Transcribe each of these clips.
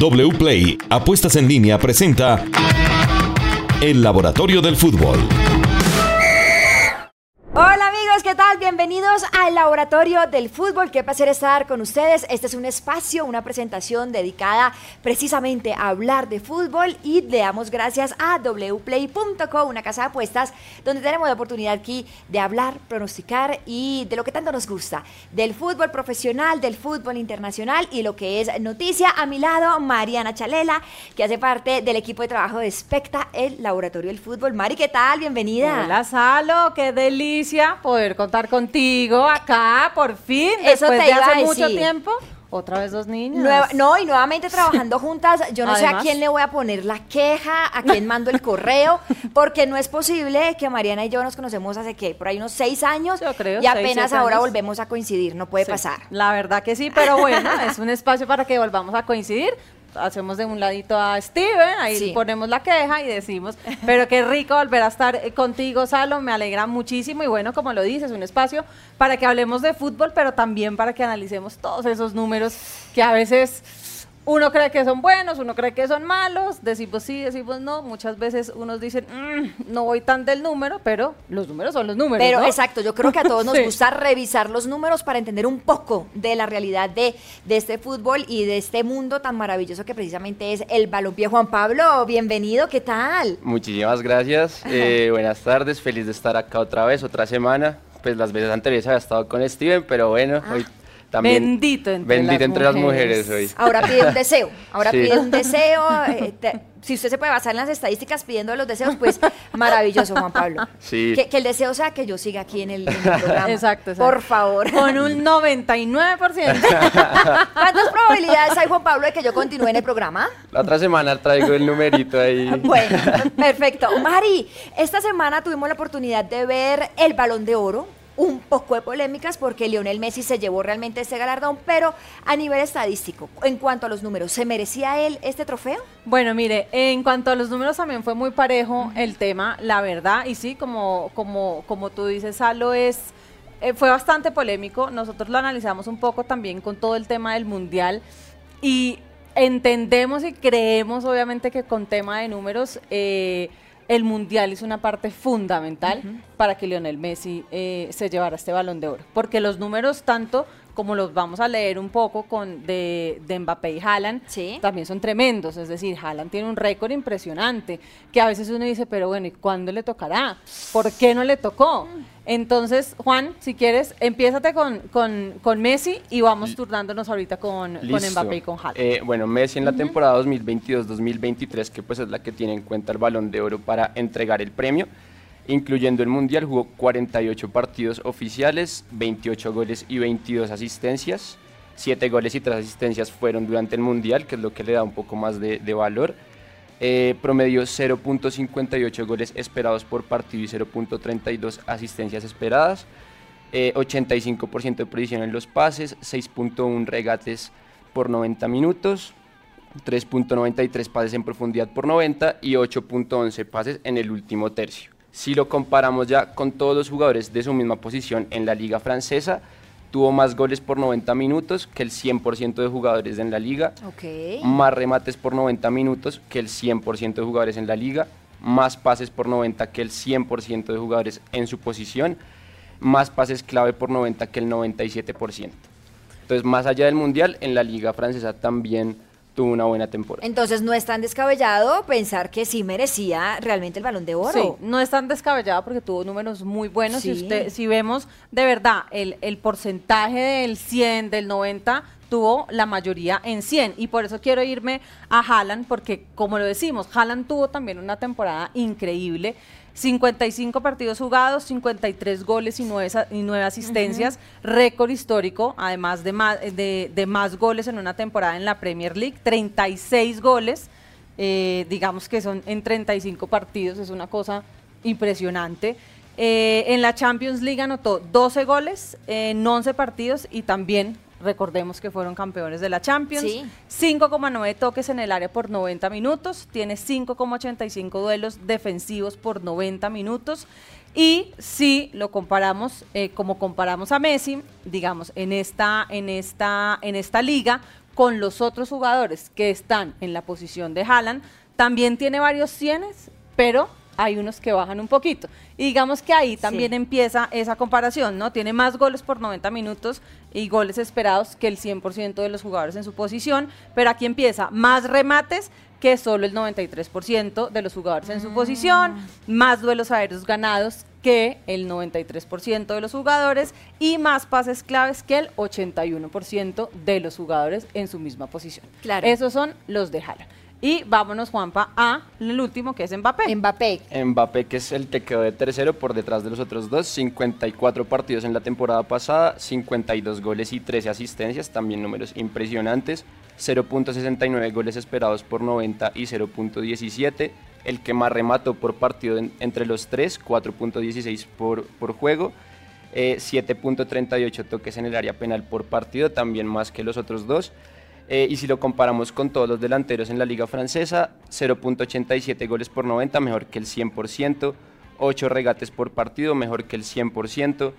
WPLAY Apuestas en línea presenta El Laboratorio del Fútbol. Bienvenidos al Laboratorio del Fútbol. Qué placer estar con ustedes. Este es un espacio, una presentación dedicada precisamente a hablar de fútbol y le damos gracias a wplay.co, una casa de apuestas donde tenemos la oportunidad aquí de hablar, pronosticar y de lo que tanto nos gusta, del fútbol profesional, del fútbol internacional y lo que es noticia. A mi lado, Mariana Chalela, que hace parte del equipo de trabajo de Specta, el Laboratorio del Fútbol. Mari, ¿qué tal? Bienvenida. Hola, Salo, qué delicia poder contar contigo acá, por fin, Eso después te de iba a hace mucho decir. tiempo. Otra vez dos niños. Nueva- no, y nuevamente trabajando juntas, yo no sé a Además. quién le voy a poner la queja, a quién mando el correo, porque no es posible que Mariana y yo nos conocemos hace que por ahí unos seis años Yo creo, y seis, apenas siete ahora años. volvemos a coincidir, no puede Sí, pasar. La verdad que sí, pero bueno, es un espacio para que volvamos a coincidir. Hacemos de un ladito a Steven, ahí Sí. ponemos la queja y decimos, pero qué rico volver a estar eh, contigo, Salo, me alegra muchísimo y bueno, como lo dices, un espacio para que hablemos de fútbol, pero también para que analicemos todos esos números que a veces uno cree que son buenos, uno cree que son malos, decimos sí, decimos no, muchas veces unos dicen, "Mm, no voy tan del número, pero los números son los números. Pero ¿no? exacto, yo creo que a todos nos Sí. gusta revisar los números para entender un poco de la realidad de, de este fútbol y de este mundo tan maravilloso que precisamente es el balompié. Juan Pablo, bienvenido, ¿qué tal? Muchísimas gracias. Eh, buenas tardes, feliz de estar acá otra vez, otra semana. Pues las veces anteriores había estado con Steven, pero bueno, hoy también. Bendito entre bendito las entre las mujeres. mujeres hoy. Ahora pide un deseo, ahora Sí. pide un deseo. eh, te- si usted se puede basar en las estadísticas pidiendo los deseos, pues maravilloso, Juan Pablo. Sí. Que, que el deseo sea que yo siga aquí en el, en el programa. Exacto, exacto. Por favor. Con un 99%. ¿Cuántas probabilidades hay, Juan Pablo, de que yo continúe en el programa? La otra semana traigo el numerito ahí. Bueno, perfecto. Mari, esta semana tuvimos la oportunidad de ver el Balón de Oro. Un poco de polémicas porque Lionel Messi se llevó realmente este galardón, pero a nivel estadístico, en cuanto a los números, ¿se merecía él este trofeo? Bueno, mire, en cuanto a los números también fue muy parejo el tema, la verdad, y sí, como, como, como tú dices, Salo, es, eh, fue bastante polémico, nosotros lo analizamos un poco también con todo el tema del Mundial, y entendemos y creemos obviamente que con tema de números, eh, el Mundial es una parte fundamental para que Lionel Messi eh, se llevara este balón de oro, porque los números tanto como los vamos a leer un poco con de, de Mbappé y Haaland, Sí. también son tremendos. Es decir, Haaland tiene un récord impresionante, que a veces uno dice, pero bueno, ¿y cuándo le tocará? ¿Por qué no le tocó? Entonces, Juan, si quieres, empiézate con, con, con Messi y vamos turnándonos ahorita con, con. Mbappé y con Haaland. Eh, bueno, Messi en la temporada 2022-2023, que pues es la que tiene en cuenta el balón de oro para entregar el premio, incluyendo el Mundial, jugó 48 partidos oficiales, 28 goles y 22 asistencias. 7 goles y 3 asistencias fueron durante el Mundial, que es lo que le da un poco más de, de valor. Eh, promedió 0.58 goles esperados por partido y 0.32 asistencias esperadas. Eh, 85% de precisión en los pases, 6.1 regates por 90 minutos, 3.93 pases en profundidad por 90 y 8.11 pases en el último tercio. Si lo comparamos ya con todos los jugadores de su misma posición en la liga francesa, tuvo más goles por 90 minutos que el 100% de jugadores en la liga, más remates por 90 minutos que el 100% de jugadores en la liga, más pases por 90 que el 100% de jugadores en su posición, más pases clave por 90 que el 97%. Entonces, más allá del Mundial, en la liga francesa también tuvo una buena temporada. Entonces no es tan descabellado pensar que sí merecía realmente el balón de oro. Sí, no es tan descabellado porque tuvo números muy buenos. Sí. Si, usted, si vemos de verdad el, el porcentaje del 100, del 90, tuvo la mayoría en 100. Y por eso quiero irme a Haaland porque, como lo decimos, Haaland tuvo también una temporada increíble. 55 partidos jugados, 53 goles y 9, y nueve asistencias, récord histórico, además de más, de, de más goles en una temporada en la Premier League, 36 goles, eh, digamos que son en 35 partidos, es una cosa impresionante. Eh, en la Champions League anotó 12 goles en 11 partidos y también recordemos que fueron campeones de la Champions. Sí. 5,9 toques en el área por 90 minutos, tiene 5,85 duelos defensivos por 90 minutos. Y si lo comparamos, eh, como comparamos a Messi, digamos, en esta, en esta, en esta liga, con los otros jugadores que están en la posición de Haaland, también tiene varios cienes, pero hay unos que bajan un poquito. Y digamos que ahí también empieza esa comparación, ¿no? Tiene más goles por 90 minutos y goles esperados que el 100% de los jugadores en su posición, pero aquí empieza más remates que solo el 93% de los jugadores en su posición, más duelos aéreos ganados que el 93% de los jugadores y más pases claves que el 81% de los jugadores en su misma posición. Claro. Esos son los de Jala. Y vámonos, Juanpa, a el último que es Mbappé. Mbappé. Mbappé, que es el que quedó de tercero por detrás de los otros dos, 54 partidos en la temporada pasada, 52 goles y 13 asistencias, también números impresionantes, 0.69 goles esperados por 90 y 0.17, el que más remató por partido en- entre los tres, 4.16 por, por juego, eh, 7.38 toques en el área penal por partido, también más que los otros dos. Eh, y si lo comparamos con todos los delanteros en la liga francesa, 0.87 goles por 90, mejor que el 100%, 8 regates por partido, mejor que el 100%,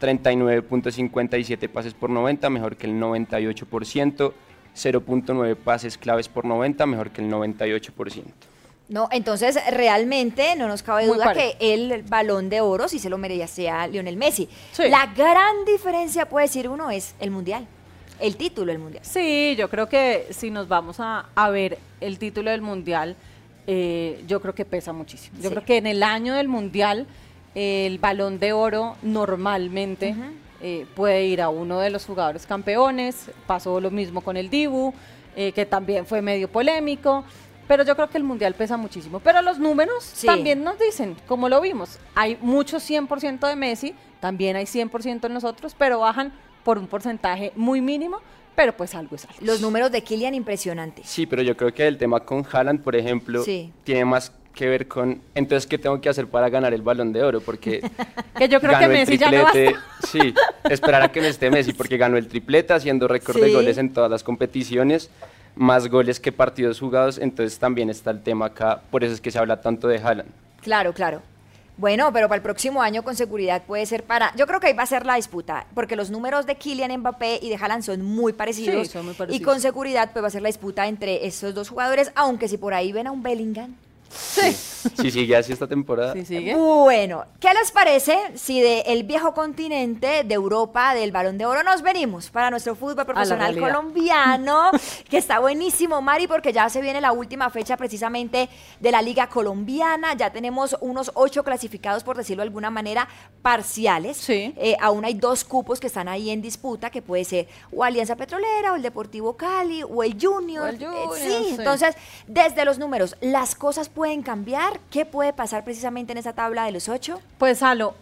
39.57 pases por 90, mejor que el 98%, 0.9 pases claves por 90, mejor que el 98%. No, entonces realmente no nos cabe Muy duda que el balón de oro sí se lo merecía Lionel Messi. Sí. La gran diferencia, puede decir uno, es el mundial. El título del mundial. Sí, yo creo que si nos vamos a, a ver el título del Mundial, eh, yo creo que pesa muchísimo. Yo Sí. creo que en el año del Mundial, eh, el balón de oro normalmente eh, puede ir a uno de los jugadores campeones. Pasó lo mismo con el Dibu, eh, que también fue medio polémico. Pero yo creo que el Mundial pesa muchísimo. Pero los números Sí. también nos dicen, como lo vimos, hay mucho 100% de Messi, también hay 100% en nosotros, pero bajan por un porcentaje muy mínimo, pero pues algo es algo. Los números de Kylian impresionantes. Sí, pero yo creo que el tema con Haaland, por ejemplo, Sí. tiene más que ver con, entonces, ¿qué tengo que hacer para ganar el balón de oro? Porque Que yo creo que ganó el Messi ya no triplete, basta. sí, esperar a que no esté Messi, porque ganó el triplete haciendo récord de goles en todas las competiciones, más goles que partidos jugados, entonces también está el tema acá, por eso es que se habla tanto de Haaland. Claro, claro. Bueno, pero para el próximo año con seguridad puede ser para... Yo creo que ahí va a ser la disputa, porque los números de Kylian Mbappé y de Haaland son muy parecidos. Sí, son muy Y parecidos. con seguridad pues va a ser la disputa entre estos dos jugadores, aunque si por ahí ven a un Bellingham. Sí. Si sigue así esta temporada, Sí, sigue. Bueno, ¿qué les parece si del viejo continente, de Europa, del Balón de Oro, nos venimos para nuestro fútbol profesional colombiano, que está buenísimo, Mari, porque ya se viene la última fecha precisamente de la Liga Colombiana, ya tenemos unos ocho clasificados, por decirlo de alguna manera, parciales. Sí. Eh, aún hay dos cupos que están ahí en disputa, que puede ser o Alianza Petrolera, o el Deportivo Cali, o el Junior. O el Eh, Junior, sí, sí. entonces, desde los números, ¿las cosas pueden cambiar? ¿Qué puede pasar precisamente en esa tabla de los ocho? Pues Alo,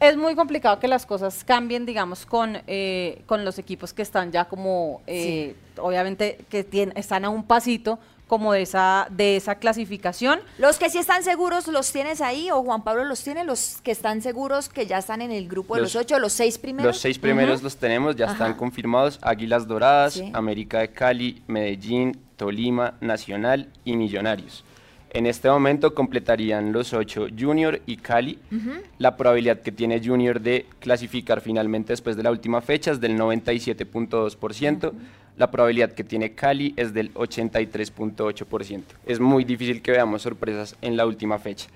es muy complicado que las cosas cambien, digamos, con, eh, con los equipos que están ya como, eh, obviamente, que tienen, están a un pasito como de esa, de esa clasificación. Los que sí están seguros, ¿los tienes ahí? ¿O Juan Pablo los tiene? ¿Los que están seguros que ya están en el grupo de los, Los- ocho, los seis primeros? Los seis primeros los tenemos, ya están confirmados. Águilas Doradas, Sí. América de Cali, Medellín, Tolima, Nacional y Millonarios. En este momento completarían los ocho Junior y Cali. La probabilidad que tiene Junior de clasificar finalmente después de la última fecha es del 97.2%. La probabilidad que tiene Cali es del 83.8%. Es muy difícil que veamos sorpresas en la última fecha.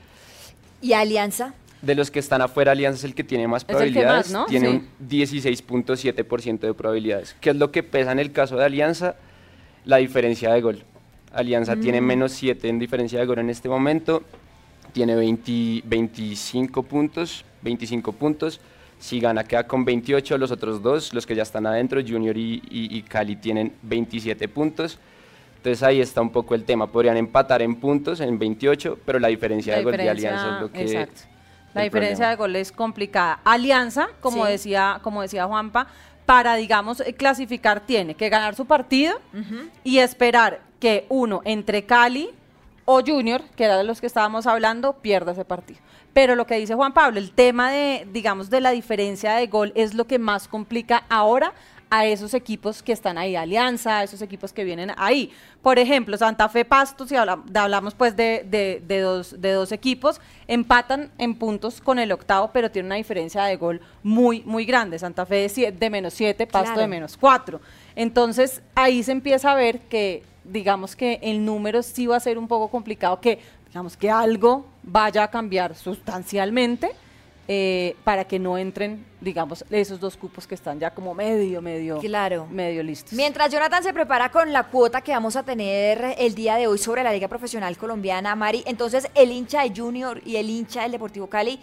¿Y Alianza? De los que están afuera, Alianza es el que tiene más probabilidades. más, ¿no? Tiene Sí. un 16.7% de probabilidades. ¿Qué es lo que pesa en el caso de Alianza? La diferencia de gol. Alianza tiene Mm. menos 7 en diferencia de gol en este momento. Tiene 20 25 puntos. 25 puntos. Si gana, queda con 28. Los otros dos, los que ya están adentro, Junior y, y- y Cali, tienen 27 puntos. Entonces ahí está un poco el tema. Podrían empatar en puntos en 28, pero la diferencia La de gol de Alianza es lo que. exacto. La diferencia problema. de gol es complicada. Alianza, como Sí. decía, como decía Juanpa, para digamos eh, clasificar tiene que ganar su partido y esperar que uno entre Cali o Junior, que era de los que estábamos hablando, pierda ese partido. Pero lo que dice Juan Pablo, el tema de, digamos, de la diferencia de gol es lo que más complica ahora a esos equipos que están ahí, Alianza, a esos equipos que vienen ahí. Por ejemplo, Santa Fe Pasto, si hablamos, pues de, dos, de dos equipos, empatan en puntos con el octavo, pero tiene una diferencia de gol muy, muy grande. Santa Fe de, de menos 7, Pasto de menos 4. Entonces ahí se empieza a ver que digamos que el número sí va a ser un poco complicado, que digamos que algo vaya a cambiar sustancialmente eh, para que no entren, digamos, esos dos cupos que están ya como medio, medio, claro. medio listos. Mientras Jonathan se prepara con la cuota que vamos a tener el día de hoy sobre la Liga Profesional Colombiana, Mari, entonces el hincha de Junior y el hincha del Deportivo Cali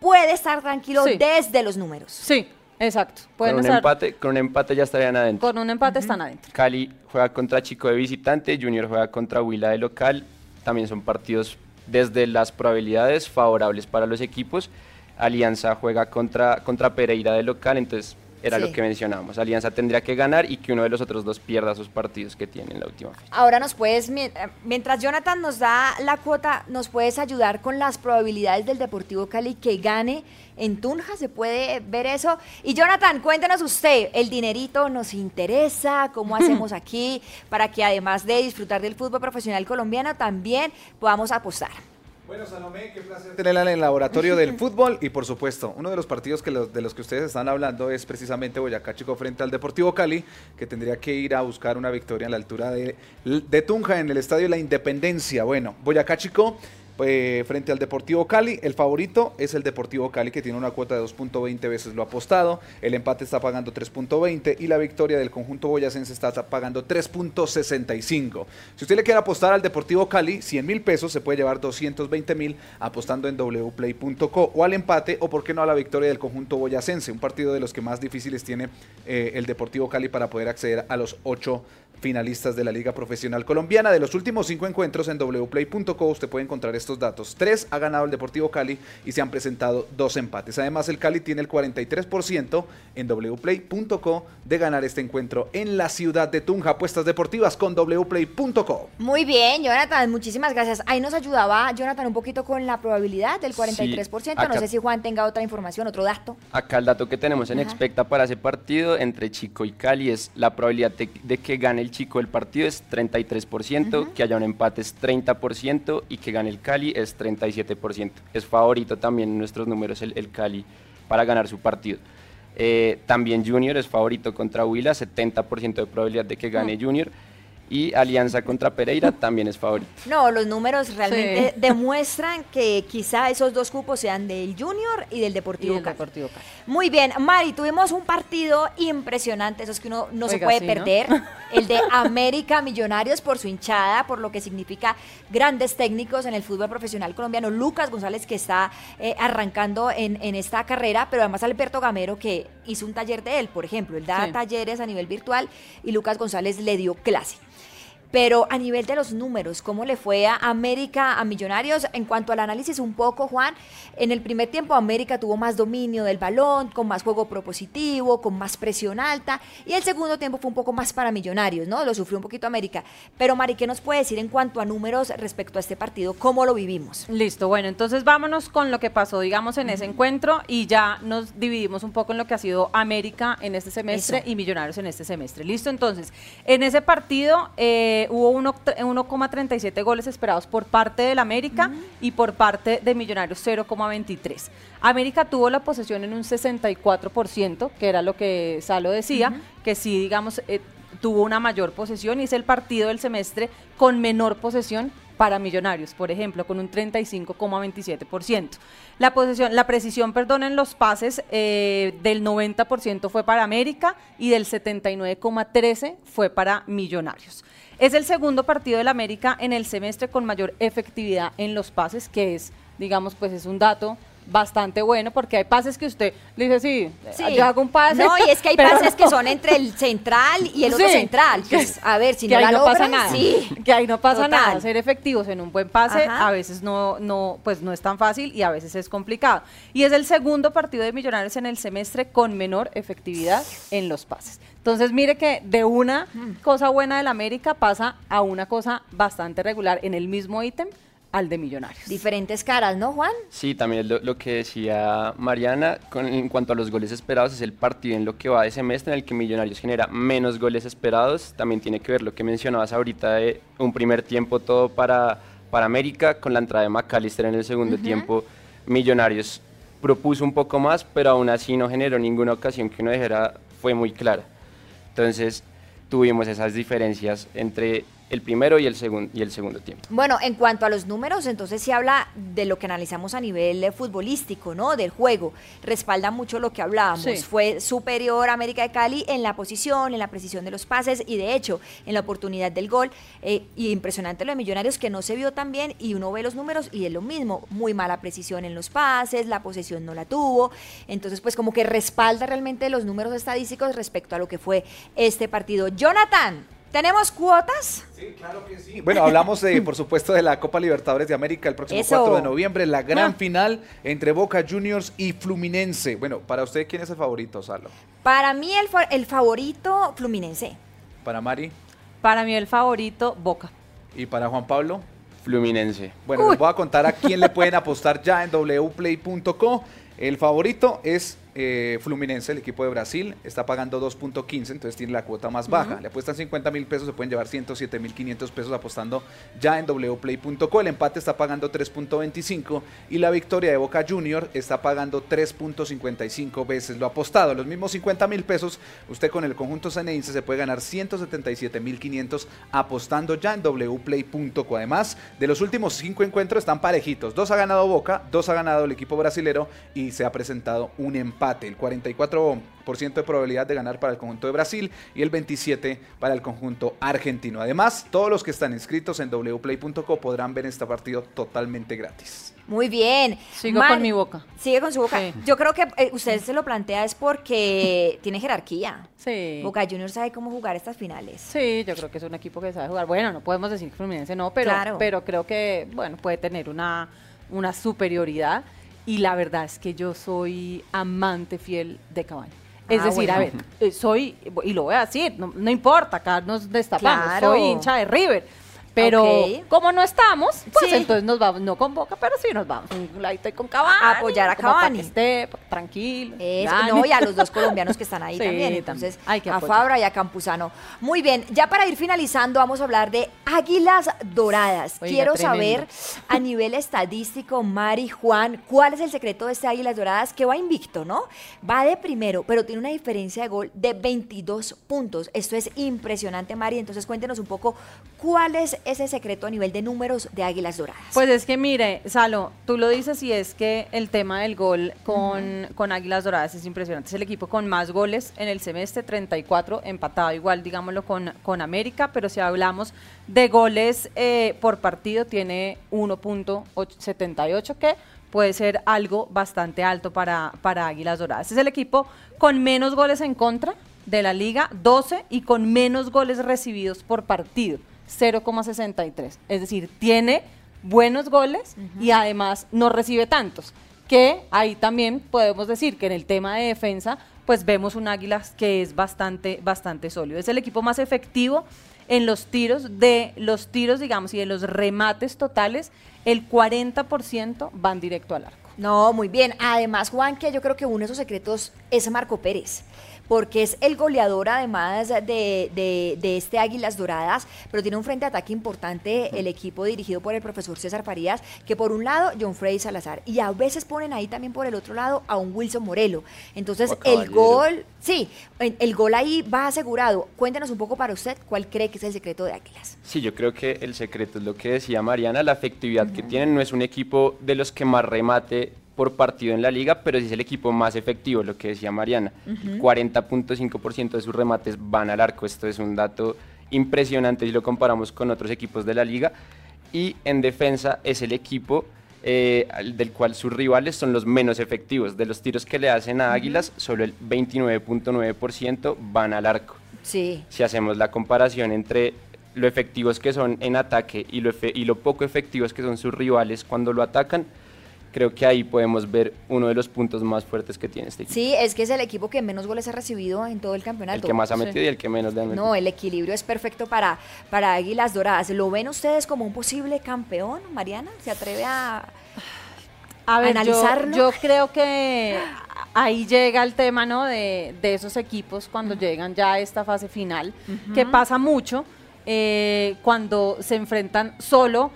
puede estar tranquilo desde los números. Sí, Exacto. Pueden con, un empate, con un empate ya estarían adentro. Con un empate están adentro. Cali juega contra Chico de visitante, Junior juega contra Huila de local. También son partidos desde las probabilidades favorables para los equipos. Alianza juega contra, contra Pereira de local, entonces era lo que mencionábamos. Alianza tendría que ganar y que uno de los otros dos pierda sus partidos que tiene en la última fecha. Ahora nos puedes, eh, mientras Jonathan nos da la cuota, nos puedes ayudar con las probabilidades del Deportivo Cali que gane en Tunja, se puede ver eso. Y Jonathan, cuéntenos usted, el dinerito nos interesa, cómo hacemos aquí para que además de disfrutar del fútbol profesional colombiano, también podamos apostar. Bueno, Salomé, qué placer tenerla en el laboratorio del fútbol y por supuesto, uno de los partidos que de los que ustedes están hablando es precisamente Boyacá Chico frente al Deportivo Cali, que tendría que ir a buscar una victoria a la altura de, de Tunja en el Estadio La Independencia. Bueno, Boyacá Chico eh, frente al Deportivo Cali. El favorito es el Deportivo Cali que tiene una cuota de 2.20 veces lo apostado. El empate está pagando 3.20 y la victoria del conjunto boyacense está pagando 3.65. Si usted le quiere apostar al Deportivo Cali, 100 mil pesos, se puede llevar 220 mil apostando en wplay.co o al empate o por qué no a la victoria del conjunto boyacense, un partido de los que más difíciles tiene eh, el Deportivo Cali para poder acceder a los 8 finalistas de la Liga Profesional Colombiana. De los últimos cinco encuentros en wplay.co usted puede encontrar estos datos. Tres ha ganado el Deportivo Cali y se han presentado dos empates. Además, el Cali tiene el 43% en wplay.co de ganar este encuentro en la ciudad de Tunja. Apuestas deportivas con wplay.co. Muy bien, Jonathan, muchísimas gracias. Ahí nos ayudaba Jonathan un poquito con la probabilidad del 43%. no sé si Juan tenga otra información, otro dato. Acá el dato que tenemos en Expecta para ese partido entre Chico y Cali es la probabilidad de que gane el Chico el partido es 33%, que haya un empate es 30% y que gane el Cali es 37%. Es favorito también en nuestros números el, Cali para ganar su partido. Eh, también Junior es favorito contra Huila, 70% de probabilidad de que gane Junior y Alianza contra Pereira también es favorito. No, los números realmente demuestran que quizá esos dos cupos sean del Junior y del Deportivo, Deportivo Muy bien, Mari, tuvimos un partido impresionante, esos que uno no se puede perder, el de América Millonarios por su hinchada, por lo que significa grandes técnicos en el fútbol profesional colombiano, Lucas González que está eh, arrancando en, en, esta carrera, pero además Alberto Gamero que hizo un taller de él, por ejemplo, él da talleres a nivel virtual y Lucas González le dio clase. Pero a nivel de los números, ¿cómo le fue a América, a Millonarios? En cuanto al análisis un poco, Juan, en el primer tiempo América tuvo más dominio del balón, con más juego propositivo, con más presión alta, y el segundo tiempo fue un poco más para Millonarios, ¿no? Lo sufrió un poquito América. Pero Mari, ¿qué nos puede decir en cuanto a números respecto a este partido? ¿Cómo lo vivimos? Listo, bueno, entonces vámonos con lo que pasó, digamos, en ese encuentro y ya nos dividimos un poco en lo que ha sido América en este semestre y Millonarios en este semestre. Listo, entonces, en ese partido... Eh, hubo 1,37 goles esperados por parte del América y por parte de Millonarios 0,23. América tuvo la posesión en un 64%, que era lo que Salo decía, que sí, digamos, eh, tuvo una mayor posesión y es el partido del semestre con menor posesión para Millonarios, por ejemplo, con un 35,27%. La posesión, la precisión, perdón, en los pases eh, del 90% fue para América y del 79,13 fue para Millonarios. Es el segundo partido del América en el semestre con mayor efectividad en los pases, que es, digamos, pues es un dato bastante bueno porque hay pases que usted le dice, sí, sí. yo hago un pase. No, y es que hay pases que son entre el central y el otro central. Pues, a ver, si no, ahí no pasa nada. Sí. Que ahí no pasa nada. Ser efectivos en un buen pase a veces no, no, pues no es tan fácil y a veces es complicado. Y es el segundo partido de Millonarios en el semestre con menor efectividad en los pases. Entonces, mire que de una cosa buena del América pasa a una cosa bastante regular en el mismo ítem al de Millonarios. Diferentes caras, ¿no, Juan? Sí, también lo, lo que decía Mariana, con, en cuanto a los goles esperados, es el partido en lo que va de semestre en el que Millonarios genera menos goles esperados. También tiene que ver lo que mencionabas ahorita de un primer tiempo todo para, para América, con la entrada de McAllister en el segundo tiempo. Millonarios propuso un poco más, pero aún así no generó ninguna ocasión que uno dijera fue muy clara. Entonces tuvimos esas diferencias entre el primero y el, segun- y el segundo tiempo. Bueno, en cuanto a los números, entonces se habla de lo que analizamos a nivel eh, futbolístico, ¿no? Del juego. Respalda mucho lo que hablábamos. Sí. Fue superior a América de Cali en la posición, en la precisión de los pases y de hecho en la oportunidad del gol. Eh, y impresionante lo de Millonarios que no se vio tan bien y uno ve los números y es lo mismo. Muy mala precisión en los pases, la posesión no la tuvo. Entonces, pues como que respalda realmente los números estadísticos respecto a lo que fue este partido. Jonathan, ¿tenemos cuotas? Sí, Bueno, hablamos de, por supuesto, de la Copa Libertadores de América el próximo Eso. 4 de noviembre, la gran Ah. final entre Boca Juniors y Fluminense. Bueno, para usted, ¿quién es el favorito, Salo? Para mí el, fa- el favorito Fluminense. Para Mari Para mí el favorito, Boca. y para Juan Pablo. Fluminense. Bueno, Uy. les voy a contar a quién le pueden apostar ya en wplay.co. El favorito es eh, Fluminense, el equipo de Brasil. Está pagando 2.15, entonces tiene la cuota más baja. Le apuestan 50 mil pesos, se pueden llevar 107 mil 500 pesos apostando ya en wplay.co. El empate está pagando 3.25 y la victoria de Boca Junior está pagando 3.55 veces lo apostado. Los mismos 50 mil pesos, usted con el conjunto ceneice se puede ganar 177 mil 500 apostando ya en wplay.co. Además, de los últimos cinco encuentros están parejitos. Dos ha ganado Boca, dos ha ganado el equipo brasilero y se ha presentado un empate. El 44% de probabilidad de ganar para el conjunto de Brasil y el 27% para el conjunto argentino. Además, todos los que están inscritos en wplay.co podrán ver este partido totalmente gratis. Muy bien. Sigo Mar- con mi boca. Sigue con su boca. Sí. Yo creo que eh, usted se lo plantea es porque tiene jerarquía. Sí. Boca Juniors sabe cómo jugar estas finales. Sí, yo creo que es un equipo que sabe jugar. Bueno, no podemos decir que Fluminense no, pero, Claro. pero creo que, bueno, puede tener una, una superioridad. Y la verdad es que yo soy amante fiel de. Es Ah, decir, a ver, eh, soy, y lo voy a decir, no, no importa, acá nos destapamos, Claro. soy hincha de River. Pero como no estamos, pues Sí. entonces nos vamos, no con Boca, pero sí nos vamos un ladito ahí con Cavani. A apoyar a para Cavani. que esté tranquilo. No, y a los dos colombianos que están ahí Sí, también. Entonces, Hay que a. Fabra y a Campuzano. Muy bien, ya para ir finalizando, vamos a hablar de Águilas Doradas. Oiga, Quiero tremendo. saber, a nivel estadístico, Mari, Juan, ¿cuál es el secreto de este Águilas Doradas? Que va invicto, ¿no? Va de primero, pero tiene una diferencia de gol de 22 puntos. Esto es impresionante, Mari. Entonces, cuéntenos un poco cuál es ese secreto a nivel de números de Águilas Doradas. Pues es que mire, Salo, tú lo dices y es que el tema del gol con, con Águilas Doradas es impresionante. Es el equipo con más goles en el semestre, 34, empatado igual, digámoslo, con, con América, pero si hablamos de goles eh, por partido, tiene 1.78, que puede ser algo bastante alto para, para Águilas Doradas. Es el equipo con menos goles en contra de la liga, 12, y con menos goles recibidos por partido, 0,63. Es decir, tiene buenos goles y además no recibe tantos. Que ahí también podemos decir que en el tema de defensa, pues vemos un Águilas que es bastante, bastante sólido. Es el equipo más efectivo en los tiros, de los tiros, digamos, y de los remates totales, el 40% van directo al arco. No, muy bien. Además, Juan, que yo creo que uno de esos secretos es Marco Pérez, porque es el goleador además de, de- de este Águilas Doradas, pero tiene un frente de ataque importante el equipo dirigido por el profesor César Farías, que por un lado John Freddy Salazar, y a veces ponen ahí también por el otro lado a un Wilson Morelo. Entonces, el gol, sí, el el gol ahí va asegurado. Cuéntenos un poco para usted cuál cree que es el secreto de Águilas. Sí, yo creo que el secreto es lo que decía Mariana, la efectividad que tienen. No es un equipo de los que más remate por partido en la liga, pero sí es el equipo más efectivo, lo que decía Mariana. El 40.5% de sus remates van al arco. Esto es un dato impresionante si lo comparamos con otros equipos de la liga. Y en defensa es el equipo eh, del cual sus rivales son los menos efectivos. De los tiros que le hacen a Águilas, solo el 29.9% van al arco Sí. si hacemos la comparación entre lo efectivos que son en ataque y lo, y lo poco efectivos que son sus rivales cuando lo atacan, creo que ahí podemos ver uno de los puntos más fuertes que tiene este equipo. Sí, es que es el equipo que menos goles ha recibido en todo el campeonato. El que más ha metido y el que menos le han metido. No, el equilibrio es perfecto para, para Águilas Doradas. ¿Lo ven ustedes como un posible campeón, Mariana? ¿Se atreve a, A ver, analizarlo? yo creo que ahí llega el tema, ¿no? De, de esos equipos cuando llegan ya a esta fase final, que pasa mucho eh, cuando se enfrentan solo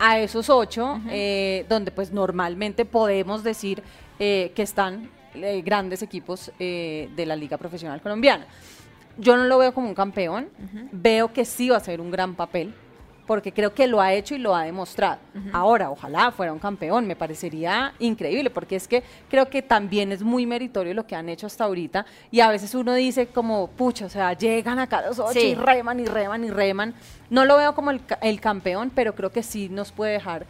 a esos ocho, eh, donde pues normalmente podemos decir eh, que están eh, grandes equipos eh, de la Liga Profesional Colombiana. Yo no lo veo como un campeón, veo que sí va a ser un gran papel, porque creo que lo ha hecho y lo ha demostrado. Ahora, ojalá fuera un campeón, me parecería increíble, porque es que creo que también es muy meritorio lo que han hecho hasta ahorita, y a veces uno dice como, pucha, o sea, llegan acá los ocho Sí. y reman y reman y reman. No lo veo como el, el campeón, pero creo que sí nos puede dejar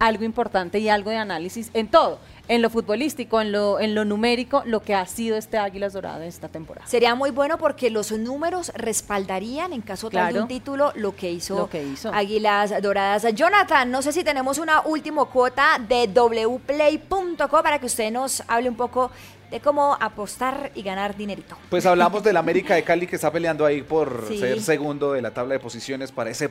algo importante y algo de análisis en todo, en lo futbolístico, en lo, en lo numérico, lo que ha sido este Águilas Doradas esta temporada. Sería muy bueno porque los números respaldarían, en caso de un título, lo que hizo, Lo que hizo. Águilas Doradas. Jonathan, no sé si tenemos una última cuota de wplay.co para que usted nos hable un poco de cómo apostar y ganar dinerito. Pues hablamos del América de Cali que está peleando ahí por Sí. ser segundo de la tabla de posiciones para ese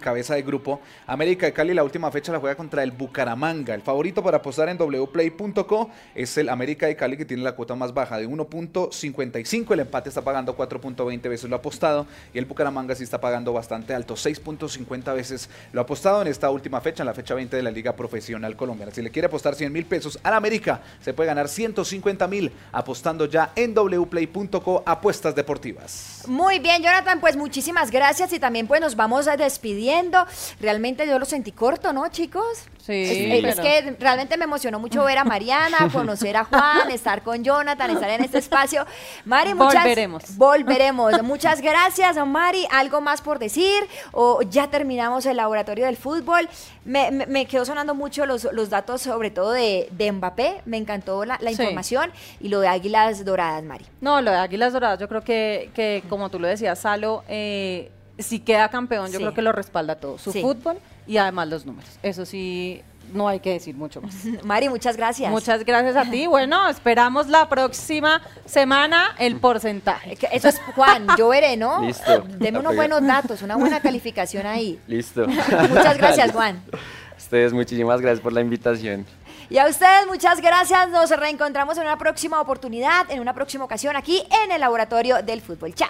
cabeza de grupo. América de Cali la última fecha la juega contra el Bucaramanga. El favorito para apostar en wplay.co es el América de Cali que tiene la cuota más baja de 1.55. El empate está pagando 4.20 veces lo apostado y el Bucaramanga sí está pagando bastante alto, 6.50 veces lo apostado en esta última fecha, en la fecha 20 de la Liga Profesional Colombiana. Si le quiere apostar 100 mil pesos al América, se puede ganar 150 mil apostando ya en wplay.co apuestas deportivas. Muy bien, Jonathan, pues muchísimas gracias y también pues nos vamos a despidiendo. Realmente yo lo sentí corto, ¿no, chicos? Sí, Es, es pero- que realmente me emocionó mucho ver a Mariana, conocer a Juan, estar con Jonathan, estar en este espacio. Mari, muchas Volveremos. Volveremos. Muchas gracias, Mari. ¿Algo más por decir? ¿O ya terminamos el laboratorio del fútbol? Me, me- me quedó sonando mucho los, los datos, sobre todo de, de Mbappé. Me encantó la, la Sí. información y lo de Águilas Doradas, Mari. No, lo de Águilas Doradas, yo creo que, que como tú lo decías, Salo, eh, si queda campeón, yo Sí. creo que lo respalda todo, su Sí. fútbol y además los números. Eso sí, no hay que decir mucho más. Mari, muchas gracias. Muchas gracias a ti. Bueno, esperamos la próxima semana el porcentaje. Eso es Juan, yo veré, ¿no? Listo. Deme unos buenos datos, una buena calificación ahí. Listo. Muchas gracias, Juan. Ustedes, muchísimas gracias por la invitación. Y a ustedes, muchas gracias. Nos reencontramos en una próxima oportunidad, en una próxima ocasión aquí en el Laboratorio del Fútbol. Chao.